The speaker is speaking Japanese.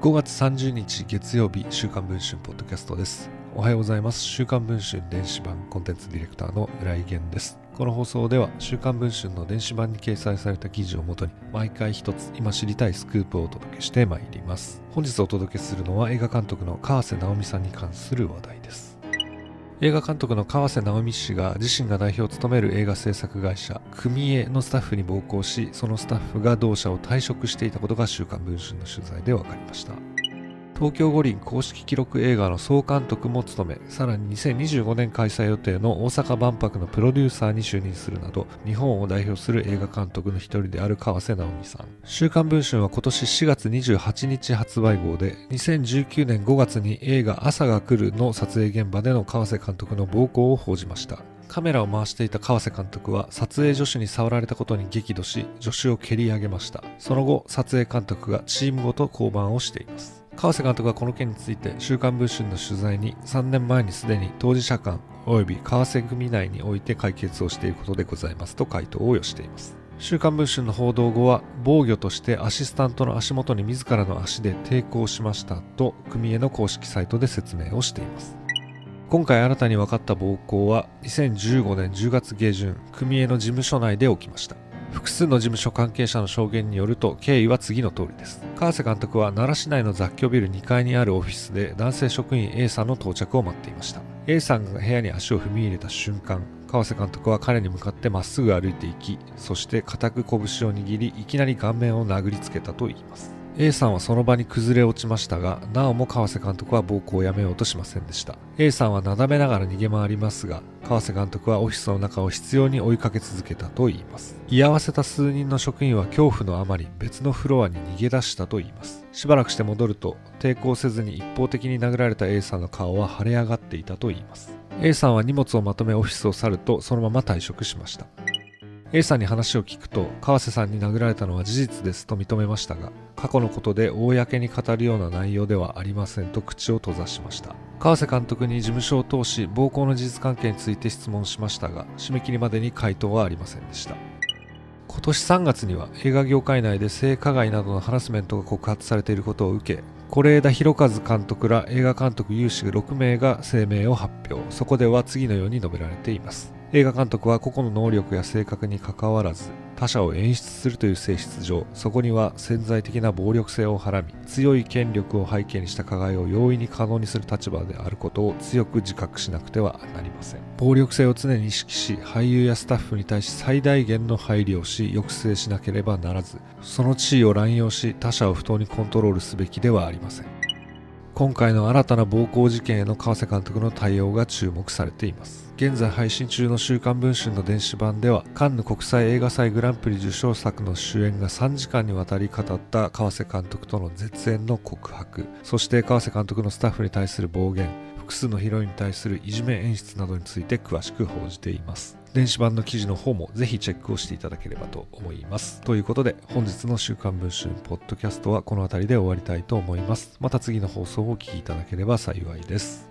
5月30日月曜日週刊文春ポッドキャストです。おはようございます。週刊文春電子版コンテンツディレクターの浦井源です。この放送では週刊文春の電子版に掲載された記事をもとに毎回一つ今知りたいスクープをお届けしてまいります。本日お届けするのは映画監督の川瀬直美さんに関する話題です。映画監督の川瀬直美氏が自身が代表を務める映画制作会社組絵のスタッフに暴行しそのスタッフが同社を退職していたことが週刊文春の取材で分かりました。東京五輪公式記録映画の総監督も務めさらに2025年開催予定の大阪万博のプロデューサーに就任するなど日本を代表する映画監督の一人である川瀬直美さん。週刊文春は今年4月28日発売号で2019年5月に映画朝が来るの撮影現場での川瀬監督の暴行を報じました。カメラを回していた川瀬監督は撮影助手に触られたことに激怒し助手を蹴り上げました。その後撮影監督がチームごと降板をしています。川瀬監督はこの件について週刊文春の取材に3年前にすでに当事者間及び川瀬組内において解決をしていることでございますと回答を寄しています。週刊文春の報道後は防御としてアシスタントの足元に自らの足で抵抗しましたと組への公式サイトで説明をしています。今回新たに分かった暴行は2015年10月下旬組への事務所内で起きました。複数の事務所関係者の証言によると経緯は次の通りです。川瀬監督は奈良市内の雑居ビル2階にあるオフィスで男性職員 A さんの到着を待っていました。A さんが部屋に足を踏み入れた瞬間川瀬監督は彼に向かってまっすぐ歩いていきそして固く拳を握りいきなり顔面を殴りつけたといいます。A さんはその場に崩れ落ちましたが、なおも川瀬監督は暴行をやめようとしませんでした。A さんはなだめながら逃げ回りますが、川瀬監督はオフィスの中を執拗に追いかけ続けたと言います。居合わせた数人の職員は恐怖のあまり別のフロアに逃げ出したと言います。しばらくして戻ると、抵抗せずに一方的に殴られた A さんの顔は腫れ上がっていたと言います。A さんは荷物をまとめオフィスを去るとそのまま退職しました。A さんに話を聞くと川瀬さんに殴られたのは事実ですと認めましたが過去のことで公に語るような内容ではありませんと口を閉ざしました。川瀬監督に事務所を通し暴行の事実関係について質問しましたが締め切りまでに回答はありませんでした。今年3月には映画業界内で性加害などのハラスメントが告発されていることを受け是枝裕和監督ら映画監督有志6名が声明を発表。そこでは次のように述べられています。映画監督は個々の能力や性格にかかわらず他者を演出するという性質上そこには潜在的な暴力性をはらみ強い権力を背景にした加害を容易に可能にする立場であることを強く自覚しなくてはなりません。暴力性を常に意識し俳優やスタッフに対し最大限の配慮をし抑制しなければならずその地位を乱用し他者を不当にコントロールすべきではありません。今回の新たな暴行事件への川瀬監督の対応が注目されています。現在配信中の週刊文春の電子版ではカンヌ国際映画祭グランプリ受賞作の主演が3時間にわたり語った川瀬監督との絶縁の告白。そして川瀬監督のスタッフに対する暴言複数のヒロインに対するいじめ演出などについて詳しく報じています。電子版の記事の方もぜひチェックをしていただければと思います。ということで本日の週刊文春ポッドキャストはこの辺りで終わりたいと思います。また次の放送をお聴きいただければ幸いです。